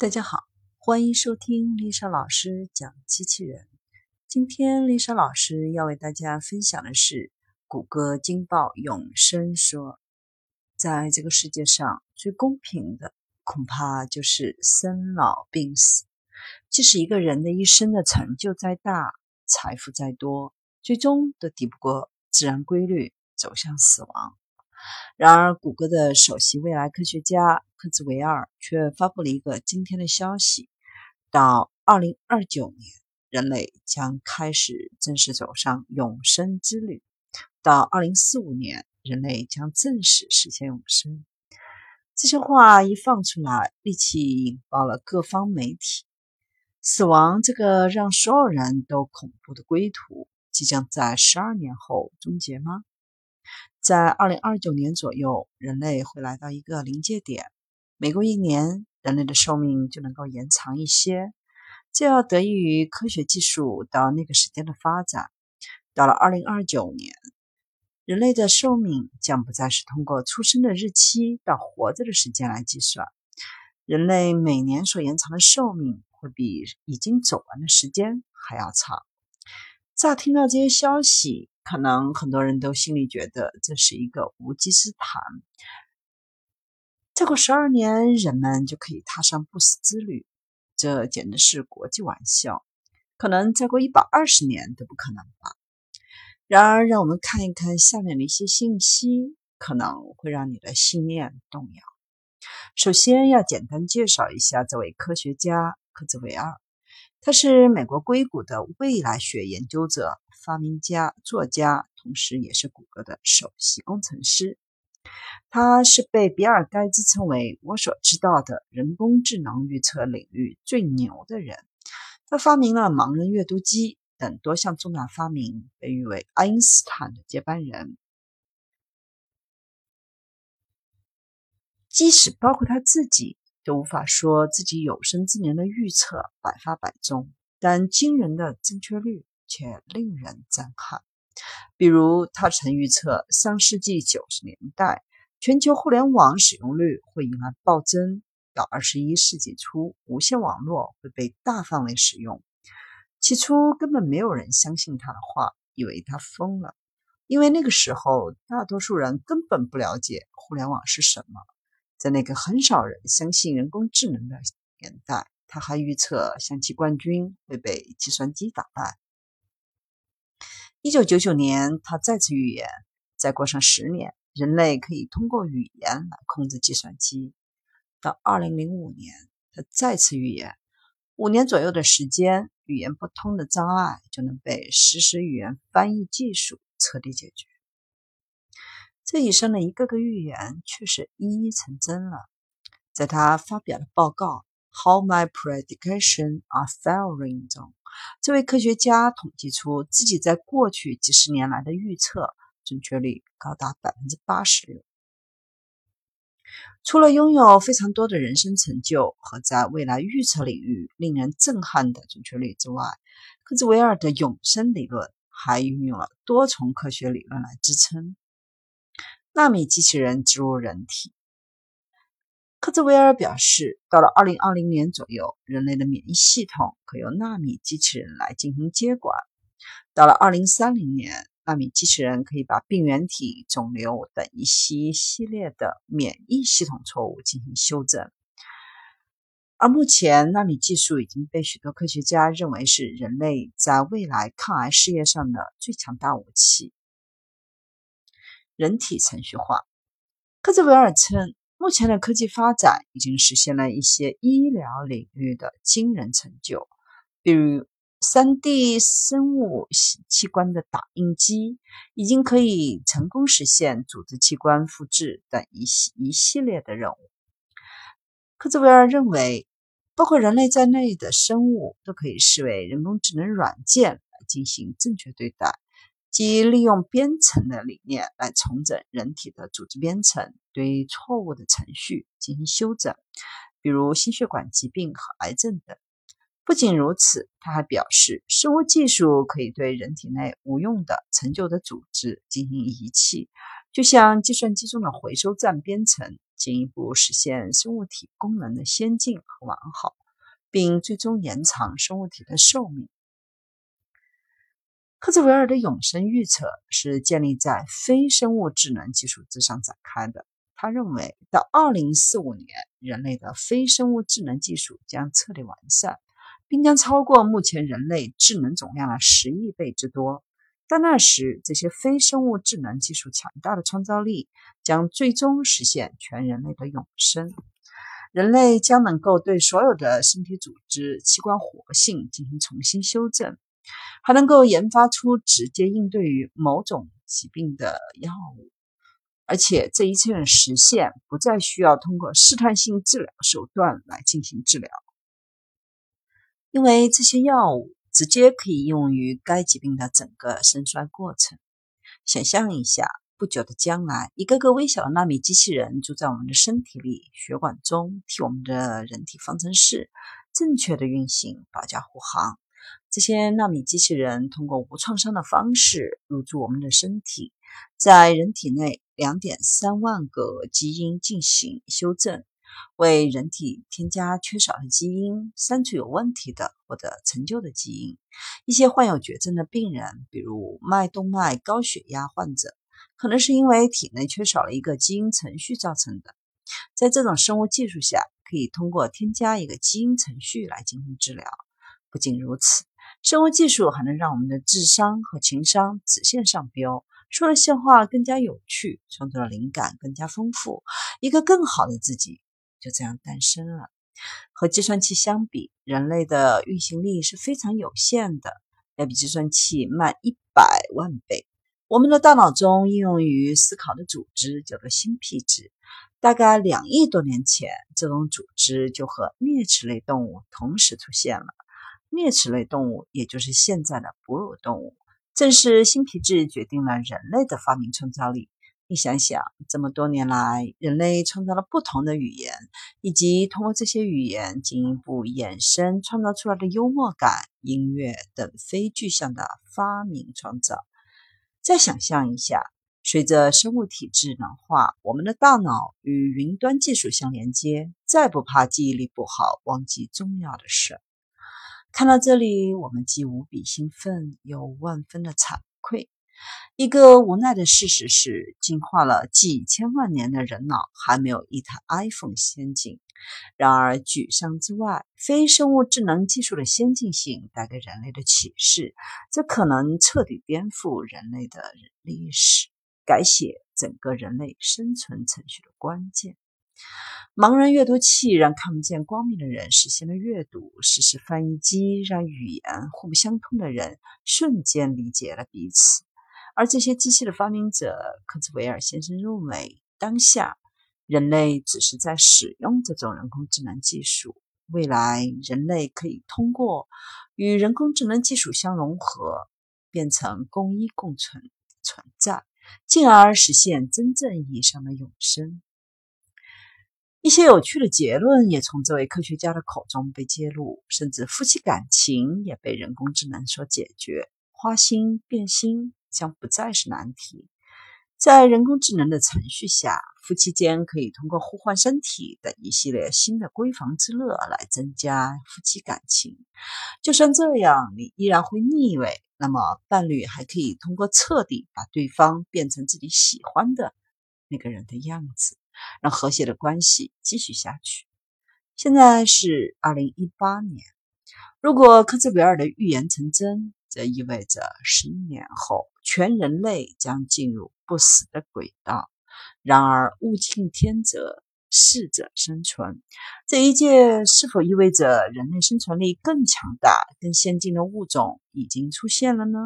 大家好，欢迎收听丽莎老师讲机器人。今天丽莎老师要为大家分享的是谷歌惊爆永生说，在这个世界上最公平的，恐怕就是生老病死。即使一个人的一生的成就再大，财富再多，最终都抵不过自然规律，走向死亡。然而，谷歌的首席未来科学家科兹维尔却发布了一个惊天的消息：到2029年，人类将开始正式走上永生之旅；到2045年，人类将正式实现永生。这些话一放出来，立即引爆了各方媒体。死亡这个让所有人都恐怖的归途，即将在十二年后终结吗？在二零二九年左右，人类会来到一个临界点。每过一年，人类的寿命就能够延长一些，这要得益于科学技术到那个时间的发展。到了二零二九年，人类的寿命将不再是通过出生的日期到活着的时间来计算。人类每年所延长的寿命会比已经走完的时间还要长。乍听到这些消息，可能很多人都心里觉得这是一个无稽之谈。再过十二年，人们就可以踏上不死之旅，这简直是国际玩笑。可能再过一百二十年都不可能吧。然而，让我们看一看下面的一些信息，可能会让你的信念动摇。首先要简单介绍一下这位科学家科兹韦尔。他是美国硅谷的未来学研究者、发明家、作家，同时也是谷歌的首席工程师。他是被比尔·盖茨称为“我所知道的人工智能预测领域最牛的人”。他发明了盲人阅读机等多项重大发明，被誉为爱因斯坦的接班人。即使包括他自己。都无法说自己有生之年的预测百发百中，但惊人的正确率却令人震撼。比如，他曾预测上世纪九十年代全球互联网使用率会迎来暴增，到二十一世纪初无线网络会被大范围使用。起初根本没有人相信他的话，以为他疯了，因为那个时候大多数人根本不了解互联网是什么。在那个很少人相信人工智能的年代，他还预测象棋冠军会被计算机打败。一九九九年，他再次预言，再过上十年，人类可以通过语言来控制计算机。到二零零五年，他再次预言，五年左右的时间，语言不通的障碍就能被实时语言翻译技术彻底解决。这一生的一个个预言却是一一成真了。在他发表的报告《How My Prediction Are Failing》中，这位科学家统计出自己在过去几十年来的预测准确率高达百分之八十六。除了拥有非常多的人生成就和在未来预测领域令人震撼的准确率之外，科兹韦尔的永生理论还运用了多重科学理论来支撑。纳米机器人植入人体。科兹韦尔表示，到了2020年左右，人类的免疫系统可由纳米机器人来进行接管；到了2030年，纳米机器人可以把病原体、肿瘤等一系系列的免疫系统错误进行修正。而目前，纳米技术已经被许多科学家认为是人类在未来抗癌事业上的最强大武器。人体程序化，科兹维尔称，目前的科技发展已经实现了一些医疗领域的惊人成就，比如 3D 生物器官的打印机已经可以成功实现组织器官复制等一系一系列的任务。科兹维尔认为，包括人类在内的生物都可以视为人工智能软件来进行正确对待。即利用编程的理念来重整人体的组织编程，对错误的程序进行修整，比如心血管疾病和癌症等。不仅如此，他还表示，生物技术可以对人体内无用的陈旧的组织进行遗弃，就像计算机中的回收站编程进一步实现生物体功能的先进和完好，并最终延长生物体的寿命。克兹韦尔的永生预测是建立在非生物智能技术之上展开的。他认为，到2045年，人类的非生物智能技术将彻底完善，并将超过目前人类智能总量的十亿倍之多。到那时，这些非生物智能技术强大的创造力将最终实现全人类的永生。人类将能够对所有的身体组织器官活性进行重新修正，还能够研发出直接应对于某种疾病的药物。而且，这一切的实现不再需要通过试探性治疗手段来进行治疗，因为这些药物。直接可以用于该疾病的整个生衰过程。想象一下，不久的将来，一个个微小的纳米机器人住在我们的身体里、血管中，替我们的人体方程式正确的运行保驾护航。这些纳米机器人通过无创伤的方式入住我们的身体，在人体内两点三万个基因进行修正。为人体添加缺少的基因，删除有问题的或者陈旧的基因。一些患有绝症的病人，比如脉动脉高血压患者，可能是因为体内缺少了一个基因程序造成的。在这种生物技术下，可以通过添加一个基因程序来进行治疗。不仅如此，生物技术还能让我们的智商和情商直线上飙，说的笑话更加有趣，创作的灵感更加丰富，一个更好的自己。就这样诞生了。和计算器相比，人类的运行力是非常有限的，要比计算器慢一百万倍。我们的大脑中应用于思考的组织叫做新皮质，大概两亿多年前，这种组织就和啮齿类动物同时出现了。啮齿类动物也就是现在的哺乳动物，正是新皮质决定了人类的发明创造力。你想想，这么多年来，人类创造了不同的语言，以及通过这些语言进一步衍生创造出来的幽默感、音乐等非具象的发明创造。再想象一下，随着生物体智能化，我们的大脑与云端技术相连接，再不怕记忆力不好，忘记重要的事。看到这里，我们既无比兴奋，又万分的惭愧。一个无奈的事实是，进化了几千万年的人脑还没有一台 iPhone 先进。然而，沮丧之外，非生物智能技术的先进性带给人类的启示，这可能彻底颠覆人类的历史，改写整个人类生存程序的关键。盲人阅读器让看不见光明的人实现了阅读，实时翻译机让语言互不相通的人瞬间理解了彼此。而这些机器的发明者科兹韦尔先生认为，当下人类只是在使用这种人工智能技术，未来人类可以通过与人工智能技术相融合，变成共依共存存在，进而实现真正意义上的永生。一些有趣的结论也从这位科学家的口中被揭露，甚至夫妻感情也被人工智能所解决，花心变心。将不再是难题。在人工智能的程序下，夫妻间可以通过互换身体等一系列新的闺房之乐来增加夫妻感情。就算这样，你依然会腻味。那么，伴侣还可以通过彻底把对方变成自己喜欢的那个人的样子，让和谐的关系继续下去。现在是二零一八年，如果科兹韦尔的预言成真。则意味着十一年后，全人类将进入不死的轨道。然而，物竞天择，适者生存。这一切是否意味着人类生存力更强大、更先进的物种已经出现了呢？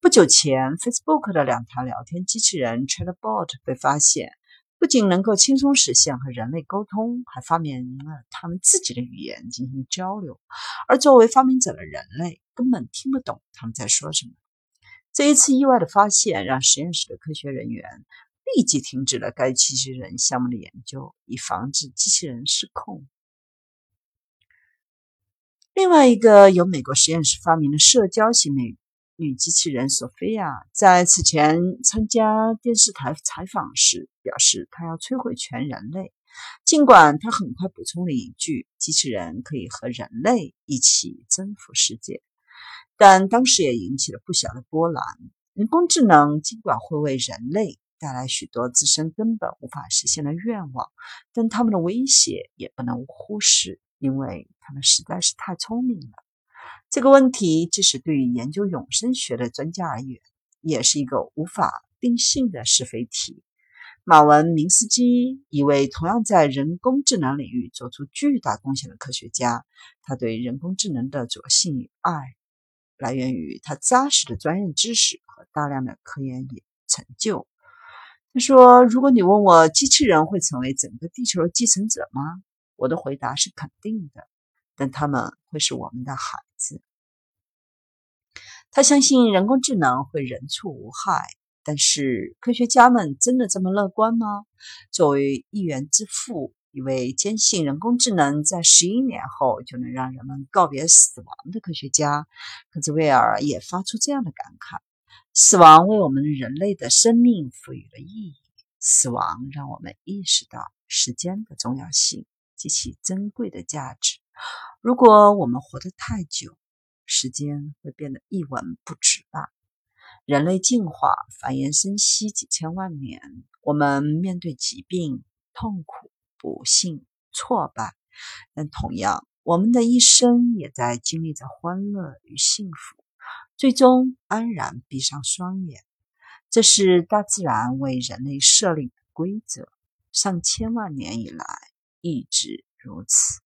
不久前，Facebook 的两台聊天机器人 Chatbot 被发现。不仅能够轻松实现和人类沟通，还发明了他们自己的语言进行交流。而作为发明者的人类根本听不懂他们在说什么。这一次意外的发现让实验室的科学人员立即停止了该机器人项目的研究，以防止机器人失控。另外一个由美国实验室发明的社交型美女机器人索菲亚在此前参加电视台采访时表示，她要摧毁全人类。尽管她很快补充了一句：“机器人可以和人类一起征服世界。”但当时也引起了不小的波澜。人工智能尽管会为人类带来许多自身根本无法实现的愿望，但他们的威胁也不能忽视，因为他们实在是太聪明了。这个问题，即使对于研究永生学的专家而言，也是一个无法定性的是非题。马文·明斯基，一位同样在人工智能领域做出巨大贡献的科学家，他对人工智能的主要信与爱，来源于他扎实的专业知识和大量的科研与成就。他说：“如果你问我机器人会成为整个地球的继承者吗？我的回答是肯定的。但他们会是我们的孩子。”他相信人工智能会人畜无害，但是科学家们真的这么乐观吗？作为一元之父，一位坚信人工智能在十一年后就能让人们告别死亡的科学家，克兹威尔也发出这样的感慨：死亡为我们人类的生命赋予了意义，死亡让我们意识到时间的重要性及其珍贵的价值。如果我们活得太久，时间会变得一文不值吧？人类进化、繁衍生息几千万年，我们面对疾病、痛苦、不幸、挫败，但同样，我们的一生也在经历着欢乐与幸福，最终安然闭上双眼。这是大自然为人类设立的规则，上千万年以来一直如此。